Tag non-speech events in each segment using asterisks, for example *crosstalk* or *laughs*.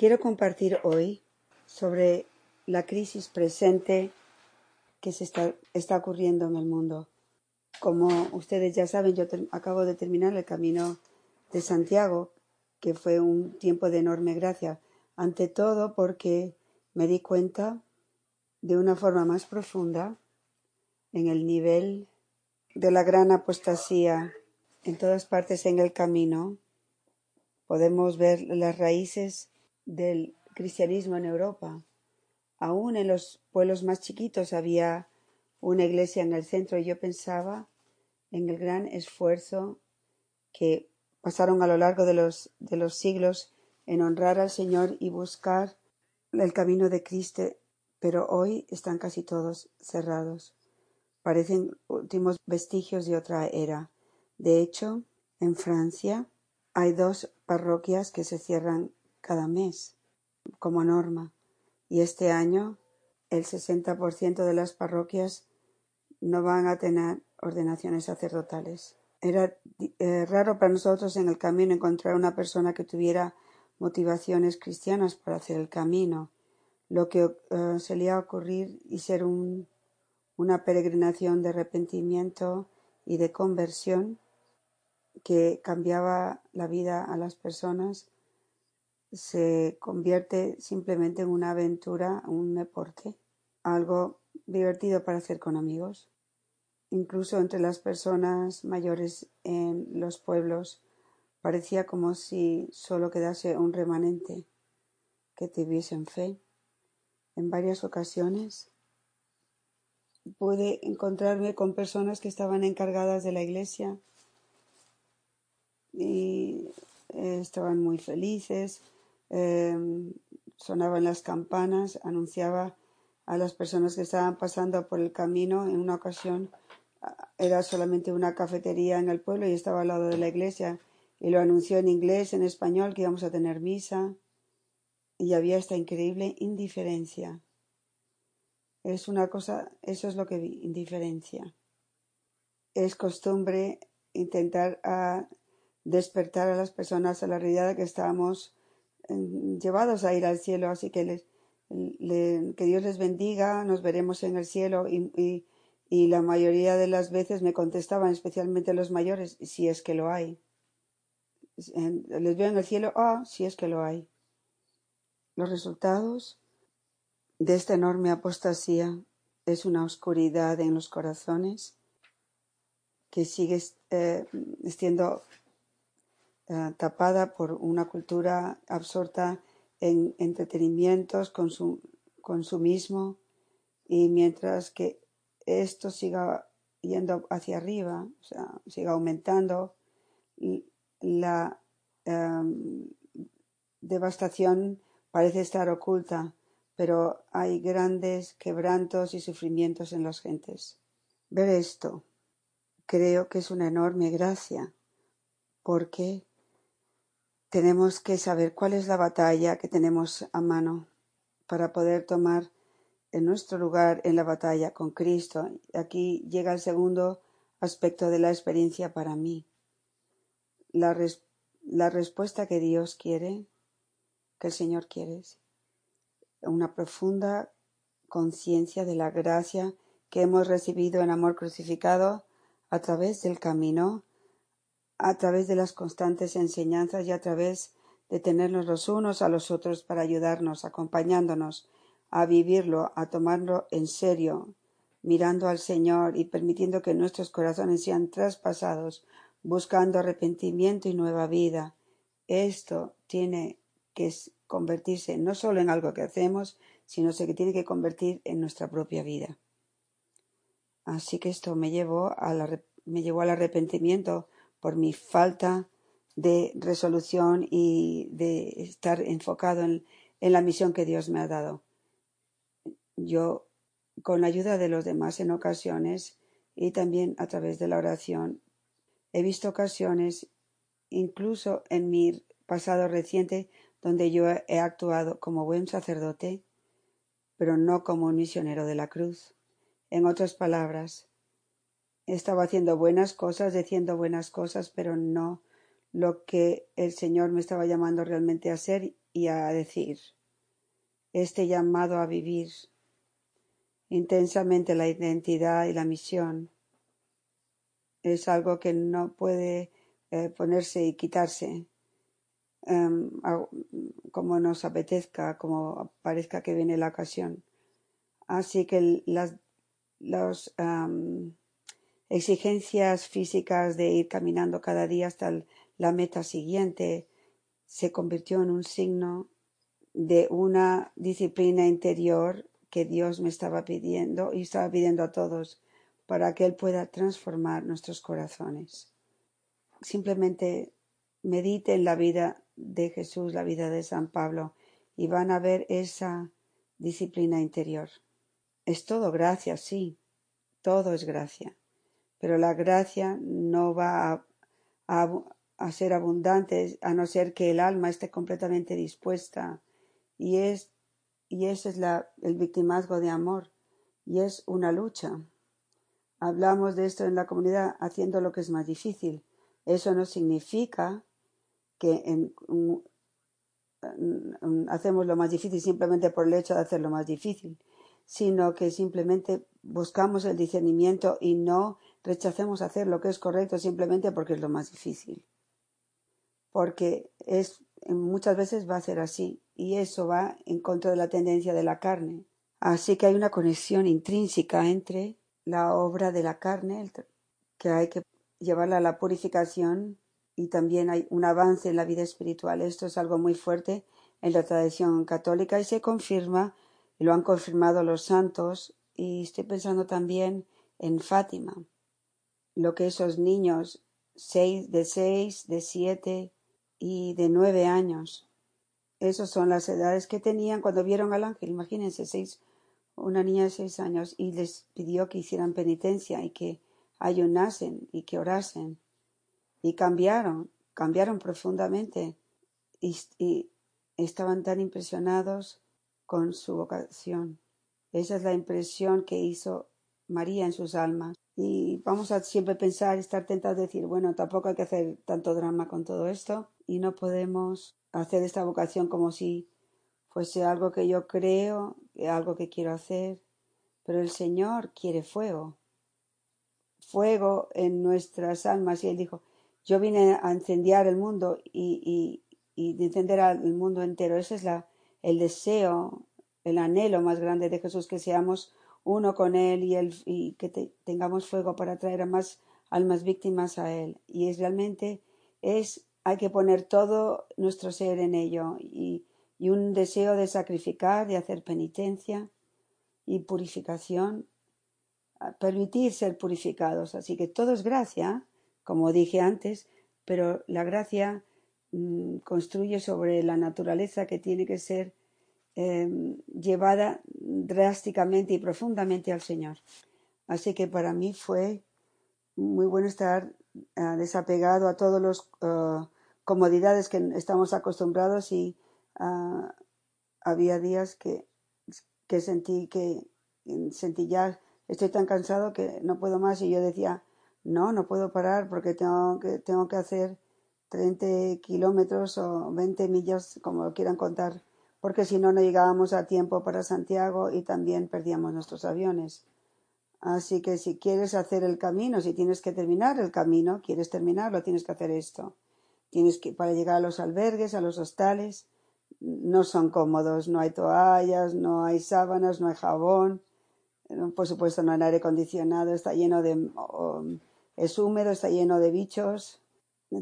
Quiero compartir hoy sobre la crisis presente que se está, está ocurriendo en el mundo. Como ustedes ya saben, yo acabo de terminar el camino de Santiago, que fue un tiempo de enorme gracia. Ante todo porque me di cuenta de una forma más profunda en el nivel de la gran apostasía en todas partes en el camino. Podemos ver las raíces del cristianismo en Europa. Aún en los pueblos más chiquitos había una iglesia en el centro y yo pensaba en el gran esfuerzo que pasaron a lo largo de los, de los siglos en honrar al Señor y buscar el camino de Cristo, pero hoy están casi todos cerrados. Parecen últimos vestigios de otra era. De hecho, en Francia hay dos parroquias que se cierran cada mes como norma y este año el 60% de las parroquias no van a tener ordenaciones sacerdotales. Era eh, raro para nosotros en el camino encontrar una persona que tuviera motivaciones cristianas para hacer el camino. Lo que eh, solía ocurrir y ser un, una peregrinación de arrepentimiento y de conversión que cambiaba la vida a las personas se convierte simplemente en una aventura, un deporte, algo divertido para hacer con amigos. Incluso entre las personas mayores en los pueblos parecía como si solo quedase un remanente que tuviesen fe. En varias ocasiones pude encontrarme con personas que estaban encargadas de la iglesia y estaban muy felices, eh, sonaban las campanas, anunciaba a las personas que estaban pasando por el camino. En una ocasión ah, era solamente una cafetería en el pueblo y estaba al lado de la iglesia y lo anunció en inglés, en español, que íbamos a tener misa y había esta increíble indiferencia. Es una cosa, eso es lo que vi, indiferencia. Es costumbre intentar a despertar a las personas a la realidad de que estamos llevados a ir al cielo, así que les, le- que Dios les bendiga, nos veremos en el cielo y, y, la mayoría de las veces me contestaban, especialmente los mayores, si es que lo hay. Les veo en el cielo, ah, si es que lo hay. Los resultados de esta enorme apostasía es una oscuridad en los corazones que sigue eh, siendo eh, tapada por una cultura absorta en entretenimientos, consum- consumismo, y mientras que esto siga yendo hacia arriba, o sea, siga aumentando, la em, devastación parece estar oculta, pero hay grandes quebrantos y sufrimientos en las gentes. Ver esto creo que es una enorme gracia, porque tenemos que saber cuál es la batalla que tenemos a mano para poder tomar en nuestro lugar en la batalla con Cristo. Aquí llega el segundo aspecto de la experiencia para mí. La, la respuesta que Dios quiere, que el Señor quiere, una profunda conciencia de la gracia que hemos recibido en amor crucificado a través del camino, a través de las constantes enseñanzas y a través de tenernos los unos a los otros para ayudarnos, acompañándonos a vivirlo, a tomarlo en serio, mirando al Señor y permitiendo que nuestros corazones sean traspasados, buscando arrepentimiento y nueva vida. Esto tiene que convertirse no solo en algo que hacemos, sino que tiene que convertir en nuestra propia vida. Así que esto me llevó al, me llevó al arrepentimiento por mi falta de resolución y de estar enfocado en, la misión que Dios me ha dado. Yo, con la ayuda de los demás en ocasiones y también a través de la oración, he visto ocasiones, incluso en mi pasado reciente, donde yo he actuado como buen sacerdote, pero no como un misionero de la cruz. En otras palabras, estaba haciendo buenas cosas, diciendo buenas cosas, pero no lo que el Señor me estaba llamando realmente a hacer y a decir este llamado a vivir intensamente la identidad y la misión es algo que no puede eh, ponerse y quitarse em, como nos apetezca, como parezca que viene la ocasión. Así que las exigencias físicas de ir caminando cada día hasta la meta siguiente se convirtió en un signo de una disciplina interior que Dios me estaba pidiendo y estaba pidiendo a todos para que Él pueda transformar nuestros corazones. Simplemente medite en la vida de Jesús, la vida de San Pablo, y van a ver esa disciplina interior. Es todo gracia, sí, todo es gracia, pero la gracia no va a, ser abundante a no ser que el alma esté completamente dispuesta y es y ese es la, el victimazgo de amor y es una lucha. Hablamos de esto en la comunidad haciendo lo que es más difícil. Eso no significa que en, hacemos lo más difícil simplemente por el hecho de hacerlo más difícil, sino que simplemente buscamos el discernimiento y no rechacemos hacer lo que es correcto simplemente porque es lo más difícil. Porque es muchas veces va a ser así y eso va en contra de la tendencia de la carne. Así que hay una conexión intrínseca entre la obra de la carne, que hay que llevarla a la purificación y también hay un avance en la vida espiritual. Esto es algo muy fuerte en la tradición católica y se confirma, y lo han confirmado los santos, y estoy pensando también en Fátima, lo que esos niños seis, de seis, de siete y de nueve años, esas son las edades que tenían cuando vieron al ángel, imagínense, seis, una niña de seis años, y les pidió que hicieran penitencia y que ayunasen y que orasen y cambiaron, cambiaron profundamente y, estaban tan impresionados con su vocación. Esa es la impresión que hizo María en sus almas. Y vamos a siempre pensar, estar tentados de decir, bueno, tampoco hay que hacer tanto drama con todo esto y no podemos hacer esta vocación como si fuese algo que yo creo, algo que quiero hacer. Pero el Señor quiere fuego, fuego en nuestras almas. Y Él dijo, yo vine a incendiar el mundo y, y, y encender el mundo entero. Ese es la, el deseo, el anhelo más grande de Jesús, que seamos uno con Él y, él, y que tengamos fuego para traer a más almas víctimas a Él. Y es realmente, es, hay que poner todo nuestro ser en ello y, y un deseo de sacrificar, de hacer penitencia y purificación, permitir ser purificados. Así que todo es gracia, como dije antes, pero la gracia mm, construye sobre la naturaleza que tiene que ser em, llevada drásticamente y profundamente al Señor. Así que para mí fue muy bueno estar ah, desapegado a todas las ah, comodidades que estamos acostumbrados y ah, había días que, que sentí que sentí ya estoy tan cansado que no puedo más y yo decía no, no puedo parar porque tengo que, tengo que hacer 30 kilómetros o 20 millas, como quieran contar, porque si no, no llegábamos a tiempo para Santiago y también perdíamos nuestros aviones. Así que si quieres hacer el camino, si tienes que terminar el camino, quieres terminarlo, tienes que hacer esto. Tienes que, para llegar a los albergues, a los hostales, no son cómodos, no hay toallas, no hay sábanas, no hay jabón, por supuesto no hay aire acondicionado, está lleno de es húmedo, está lleno de bichos,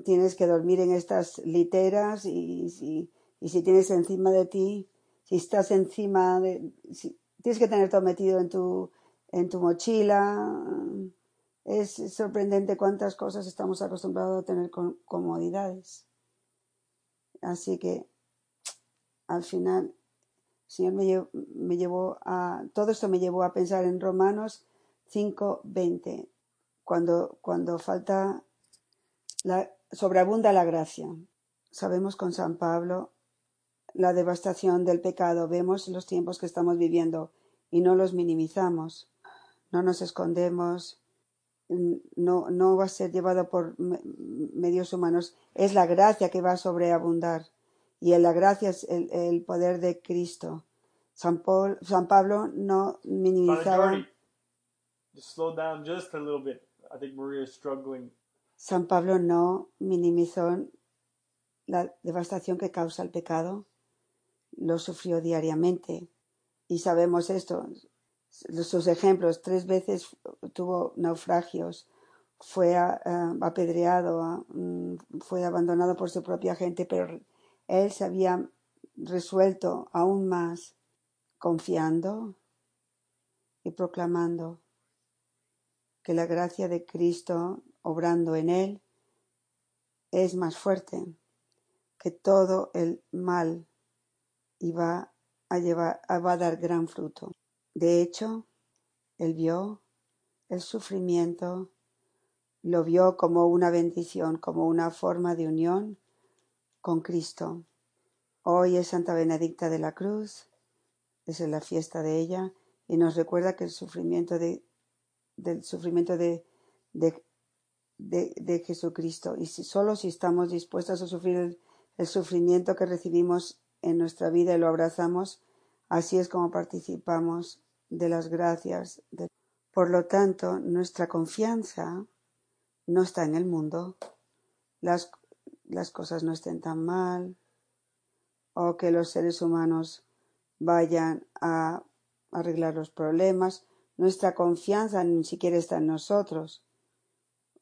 tienes que dormir en estas literas y, si, y si tienes encima de ti, si estás encima de, tienes que tener todo metido en tu, en tu mochila. Es sorprendente cuántas cosas estamos acostumbrados a tener con comodidades. Así que al final, el Señor me llevó, me llevó a, todo esto me llevó a pensar en Romanos 5:20 cuando, cuando falta la, sobreabunda la gracia. Sabemos con San Pablo la devastación del pecado, vemos los tiempos que estamos viviendo y no los minimizamos, no nos escondemos, no, no va a ser llevado por medios humanos, es la gracia que va a sobreabundar y en la gracia es el, el poder de Cristo. San, Paul- San Pablo no minimizaba. San Pablo no minimizó la devastación que causa el pecado, lo sufrió diariamente y sabemos esto. Sus ejemplos, tres veces tuvo naufragios, fue apedreado, mm, fue abandonado por su propia gente, pero él se había resuelto aún más, confiando y proclamando que la gracia de Cristo obrando en él es más fuerte que todo el mal y va a llevar, va a dar gran fruto. De hecho, él vio el sufrimiento, lo vio como una bendición, como una forma de unión con Cristo. Hoy es Santa Benedicta de la Cruz, es la fiesta de ella, y nos recuerda que el sufrimiento de, del sufrimiento de, de, de, Jesucristo, y si, solo si estamos dispuestos a sufrir el sufrimiento que recibimos en nuestra vida y lo abrazamos, así es como participamos de las gracias. Por lo tanto, nuestra confianza no está en el mundo, las, las cosas no estén tan mal, o que los seres humanos vayan a arreglar los problemas. Nuestra confianza ni siquiera está en nosotros,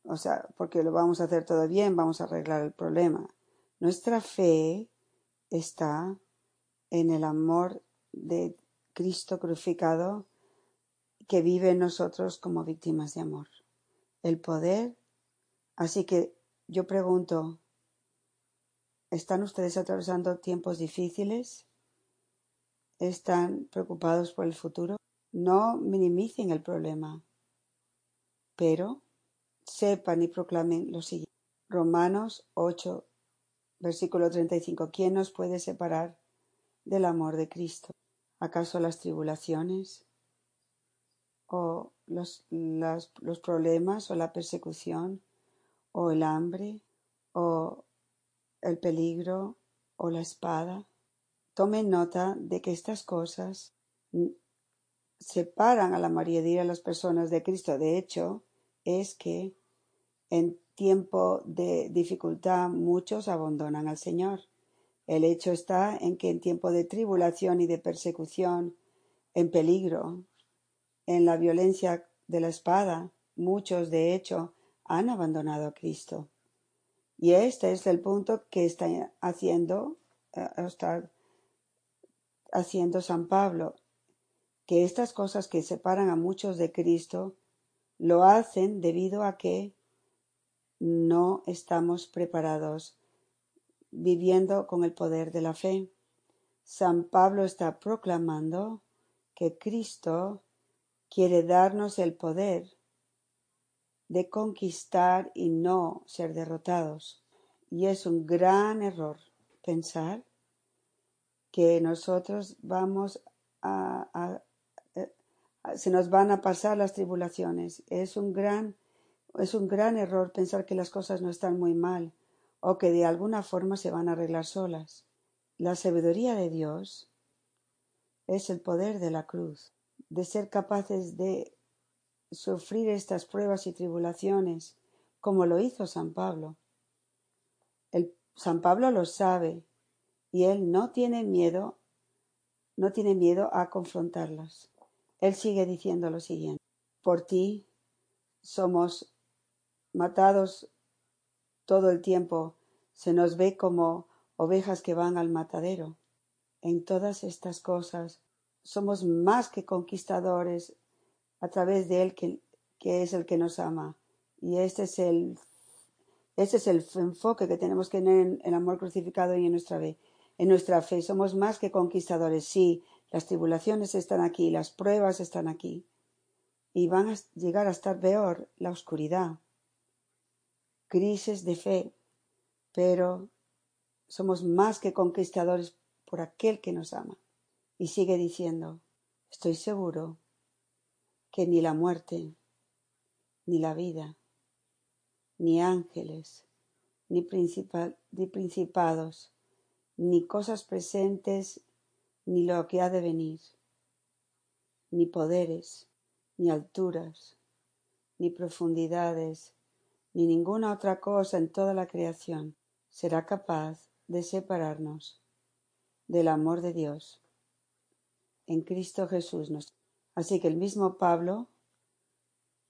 o sea, porque lo vamos a hacer todo bien, vamos a arreglar el problema. Nuestra fe está en el amor de Cristo crucificado que vive en nosotros como víctimas de amor. El poder. Así que yo pregunto, ¿están ustedes atravesando tiempos difíciles? ¿Están preocupados por el futuro? No minimicen el problema, pero sepan y proclamen lo siguiente. Romanos 8, versículo 35. ¿Quién nos puede separar del amor de Cristo? ¿Acaso las tribulaciones? ¿O los, los problemas? ¿O la persecución? ¿O el hambre? ¿O el peligro? ¿O la espada? Tomen nota de que estas cosas separan a la mayoría de las personas de Cristo. De hecho, es que en tiempo de dificultad muchos abandonan al Señor. El hecho está en que en tiempo de tribulación y de persecución, en peligro, en la violencia de la espada, muchos de hecho han abandonado a Cristo. Y este es el punto que está haciendo, eh, está haciendo San Pablo, que estas cosas que separan a muchos de Cristo lo hacen debido a que no estamos preparados viviendo con el poder de la fe. San Pablo está proclamando que Cristo quiere darnos el poder de conquistar y no ser derrotados. Y es un gran error pensar que nosotros vamos a, se nos van a pasar las tribulaciones. Es un gran es un gran error pensar que las cosas no están muy mal o que de alguna forma se van a arreglar solas. La sabiduría de Dios es el poder de la cruz, de ser capaces de sufrir estas pruebas y tribulaciones, como lo hizo San Pablo. El, San Pablo lo sabe y él no tiene miedo, no tiene miedo a confrontarlas. Él sigue diciendo lo siguiente: Por ti somos matados todo el tiempo, se nos ve como ovejas que van al matadero. En todas estas cosas somos más que conquistadores a través de Él que, que es el que nos ama. Y este es el, este es el enfoque que tenemos que tener en el amor crucificado y en nuestra fe. En nuestra fe somos más que conquistadores. Sí, las tribulaciones están aquí, las pruebas están aquí. Y van a llegar a estar peor la oscuridad, crisis de fe, pero somos más que conquistadores por aquel que nos ama. Y sigue diciendo, estoy seguro que ni la muerte, ni la vida, ni ángeles, ni, principal, ni principados, ni cosas presentes, ni lo que ha de venir, ni poderes, ni alturas, ni profundidades, ni ninguna otra cosa en toda la creación será capaz de separarnos del amor de Dios en Cristo Jesús. Así que el mismo Pablo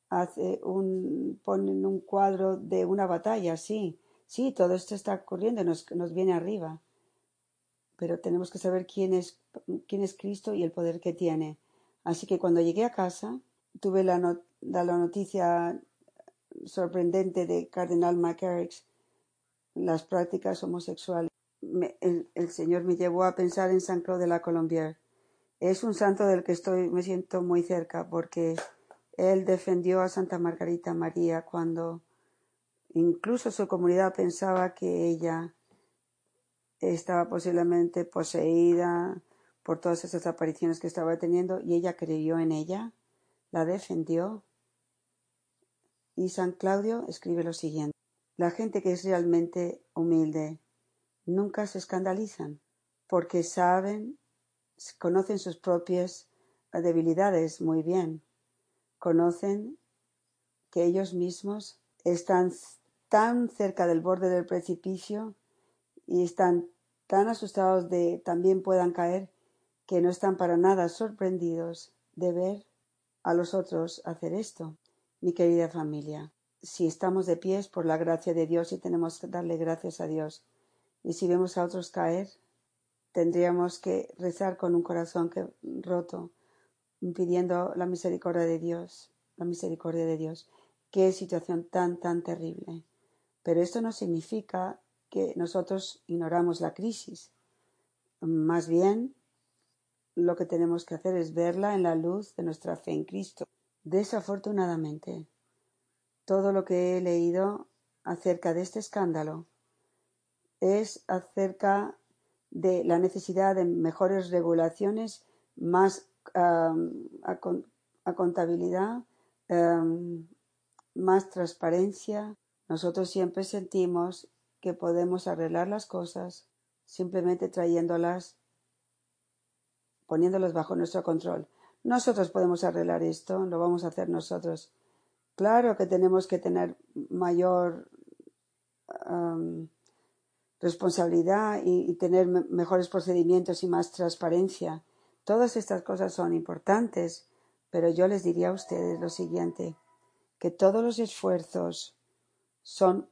hace un, pone un cuadro de una batalla, sí, sí, todo esto está ocurriendo, nos, nos viene arriba, pero tenemos que saber quién es, quién es Cristo y el poder que tiene. Así que cuando llegué a casa, tuve la, la noticia sorprendente de Cardenal McCarrick, las prácticas homosexuales. el, el, Señor me llevó a pensar en San Claude de la Colombière. Es un santo del que estoy, me siento muy cerca porque él defendió a Santa Margarita María cuando incluso su comunidad pensaba que ella estaba posiblemente poseída por todas esas apariciones que estaba teniendo y ella creyó en ella, la defendió. Y San Claudio escribe lo siguiente. La gente que es realmente humilde nunca se escandalizan porque saben, conocen sus propias debilidades muy bien conocen que ellos mismos están tan cerca del borde del precipicio y están tan asustados de también puedan caer que no están para nada sorprendidos de ver a los otros hacer esto. Mi querida familia, si estamos de pies por la gracia de Dios y tenemos que darle gracias a Dios, y si vemos a otros caer, tendríamos que rezar con un corazón que, roto pidiendo la misericordia de Dios, la misericordia de Dios. Qué situación tan, tan terrible. Pero esto no significa que nosotros ignoramos la crisis. Más bien, lo que tenemos que hacer es verla en la luz de nuestra fe en Cristo. Desafortunadamente, todo lo que he leído acerca de este escándalo es acerca de la necesidad de mejores regulaciones, más a, contabilidad, más transparencia. Nosotros siempre sentimos que podemos arreglar las cosas simplemente trayéndolas, poniéndolas bajo nuestro control. Nosotros podemos arreglar esto, lo vamos a hacer nosotros. Claro que tenemos que tener mayor responsabilidad y, tener mejores procedimientos y más transparencia Todas estas cosas son importantes, pero yo les diría a ustedes lo siguiente, que todos los esfuerzos son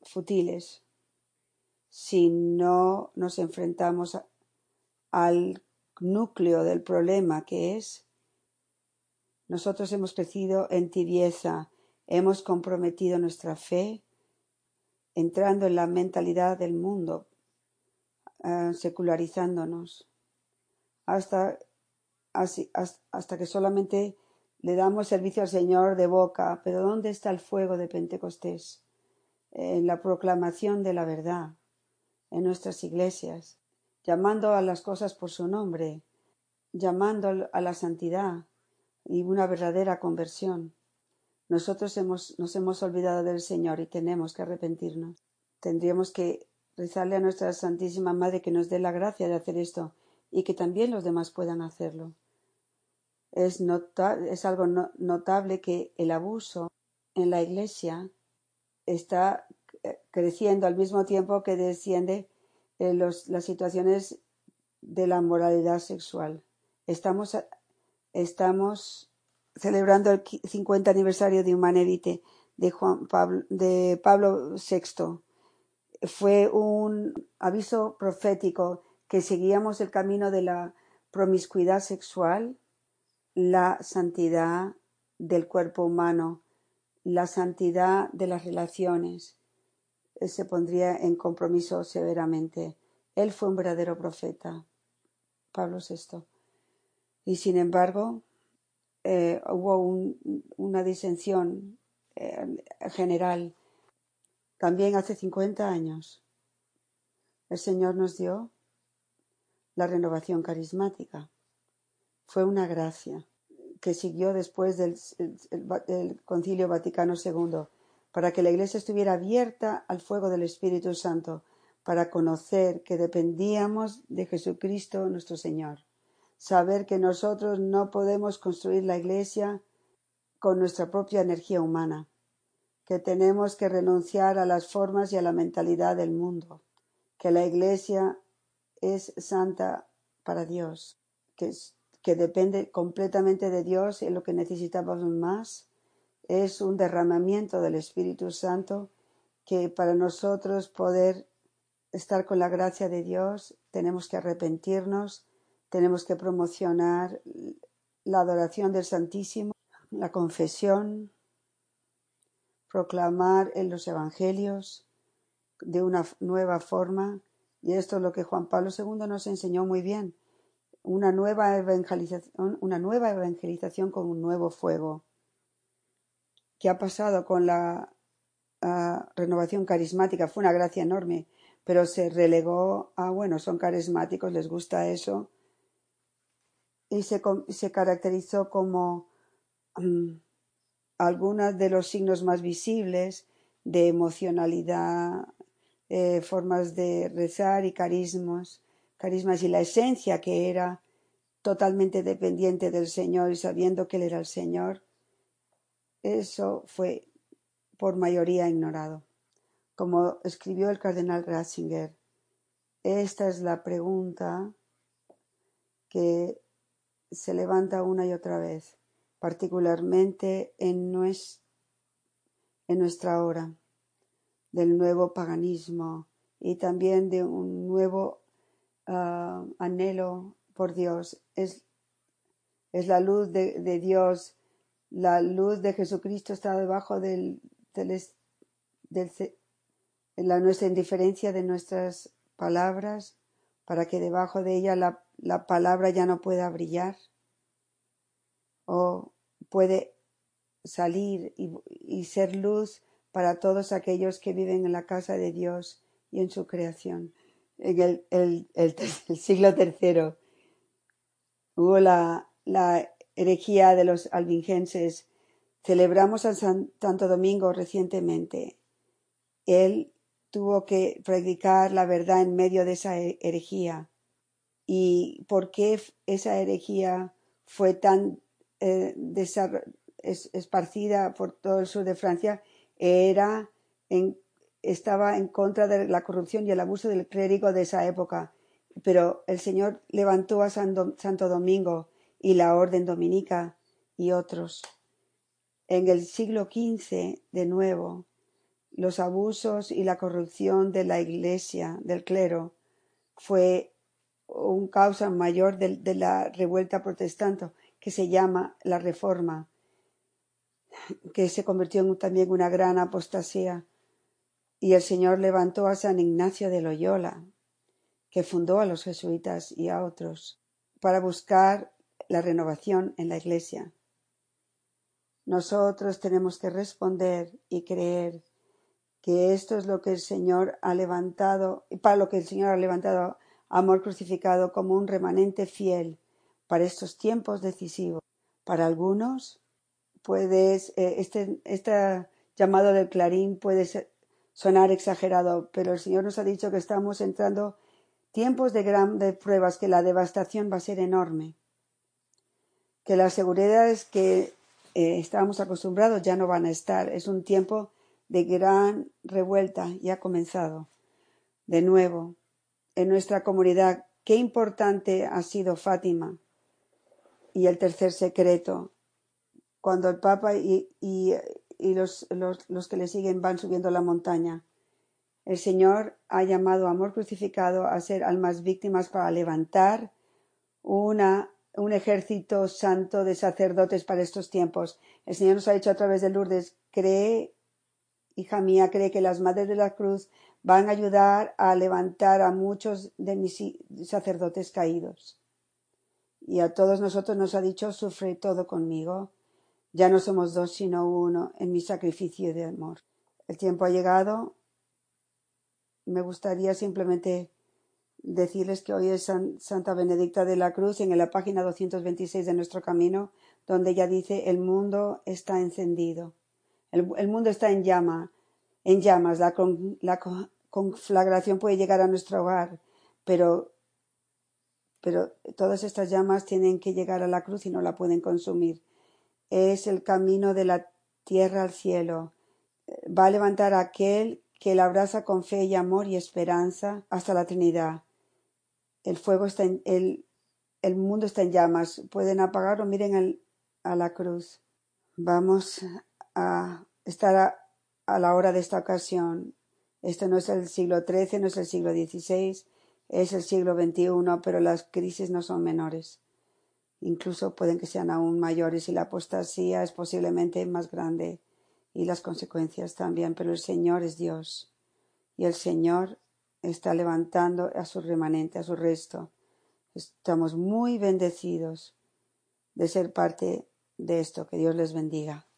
futiles si no nos enfrentamos al núcleo del problema que es nosotros hemos crecido en tibieza, hemos comprometido nuestra fe, entrando en la mentalidad del mundo, uh, secularizándonos. Hasta, hasta que solamente le damos servicio al Señor de boca, pero ¿dónde está el fuego de Pentecostés? En la proclamación de la verdad, en nuestras iglesias, llamando a las cosas por su nombre, llamando a la santidad y una verdadera conversión. Nosotros nos hemos olvidado del Señor y tenemos que arrepentirnos. Tendríamos que rezarle a nuestra Santísima Madre que nos dé la gracia de hacer esto y que también los demás puedan hacerlo. Es, es algo notable que el abuso en la Iglesia está eh, creciendo al mismo tiempo que desciende en las situaciones de la moralidad sexual. Estamos, estamos celebrando el 50 aniversario de Humanevite de, Juan Pablo, de Pablo VI. Fue un aviso profético que seguíamos el camino de la promiscuidad sexual, la santidad del cuerpo humano, la santidad de las relaciones, se pondría en compromiso severamente. Él fue un verdadero profeta, Pablo VI. Y sin embargo, eh, hubo una disensión eh, general. También hace 50 años, el Señor nos dio la renovación carismática. Fue una gracia que siguió después del, Concilio Vaticano II para que la Iglesia estuviera abierta al fuego del Espíritu Santo, para conocer que dependíamos de Jesucristo nuestro Señor. Saber que nosotros no podemos construir la iglesia con nuestra propia energía humana, que tenemos que renunciar a las formas y a la mentalidad del mundo, que la iglesia es santa para Dios, que, depende completamente de Dios y lo que necesitamos más es un derramamiento del Espíritu Santo que para nosotros poder estar con la gracia de Dios tenemos que arrepentirnos, tenemos que promocionar la adoración del Santísimo, la confesión, proclamar en los evangelios de una nueva forma. Y esto es lo que Juan Pablo II nos enseñó muy bien. Una nueva evangelización, una nueva evangelización con un nuevo fuego. ¿Qué ha pasado con la renovación carismática? Fue una gracia enorme, pero se relegó a, bueno, son carismáticos, les gusta eso. Y se, se caracterizó como um, algunos de los signos más visibles de emocionalidad, eh, formas de rezar y carismas, carismas y la esencia que era totalmente dependiente del Señor y sabiendo que Él era el Señor, eso fue por mayoría ignorado. Como escribió el cardenal Ratzinger, esta es la pregunta que se levanta una y otra vez particularmente en, nuestra hora, del nuevo paganismo y también de un nuevo uh, anhelo por Dios. Es, es la luz de, Dios, la luz de Jesucristo está debajo del, la nuestra indiferencia de nuestras palabras para que debajo de ella la, la palabra ya no pueda brillar. O puede salir y, ser luz para todos aquellos que viven en la casa de Dios y en su creación. En el, el, el, *laughs* siglo III hubo la, la, herejía de los albingenses. Celebramos a Santo Domingo recientemente. Él tuvo que predicar la verdad en medio de esa herejía. ¿Y por qué esa herejía fue tan eh, esparcida por todo el sur de Francia era estaba en contra de la corrupción y el abuso del clérigo de esa época. Pero el Señor levantó a Santo Domingo y la Orden Dominica y otros. En el siglo XV, de nuevo, los abusos y la corrupción de la Iglesia, del clero, fue un causa mayor de la revuelta protestante que se llama la Reforma, que se convirtió en también una gran apostasía. Y el Señor levantó a San Ignacio de Loyola, que fundó a los jesuitas y a otros, para buscar la renovación en la Iglesia. Nosotros tenemos que responder y creer que esto es lo que el Señor ha levantado, y para lo que el Señor ha levantado amor crucificado como un remanente fiel para estos tiempos decisivos. Para algunos, puedes, eh, este, este llamado del clarín puede sonar exagerado, pero el Señor nos ha dicho que estamos entrando tiempos de grandes pruebas, que la devastación va a ser enorme, que las seguridades que eh, estábamos acostumbrados ya no van a estar. Es un tiempo de gran revuelta y ha comenzado. De nuevo, en nuestra comunidad, qué importante ha sido Fátima y el tercer secreto, cuando el Papa y, y, y los, los, los, que le siguen van subiendo la montaña. El Señor ha llamado amor crucificado a ser almas víctimas para levantar una, un ejército santo de sacerdotes para estos tiempos. El Señor nos ha dicho a través de Lourdes, cree, hija mía, cree que las madres de la cruz van a ayudar a levantar a muchos de mis sacerdotes caídos y a todos nosotros nos ha dicho, sufre todo conmigo. Ya no somos dos, sino uno en mi sacrificio de amor. El tiempo ha llegado. Me gustaría simplemente decirles que hoy es Santa Benedicta de la Cruz en la página 226 de nuestro camino, donde ella dice, el mundo está encendido. El, mundo está en llama, en llamas. La, la conflagración puede llegar a nuestro hogar, pero, pero todas estas llamas tienen que llegar a la cruz y no la pueden consumir. Es el camino de la tierra al cielo. Va a levantar a aquel que la abraza con fe y amor y esperanza hasta la Trinidad. El fuego está en, el, el mundo está en llamas. Pueden apagarlo, miren a la cruz. Vamos a estar a, la hora de esta ocasión. Esto no es el siglo XIII, no es el siglo XVI, es el siglo XXI, pero las crisis no son menores. Incluso pueden que sean aún mayores y la apostasía es posiblemente más grande y las consecuencias también, pero el Señor es Dios y el Señor está levantando a su remanente, a su resto. Estamos muy bendecidos de ser parte de esto. Que Dios les bendiga.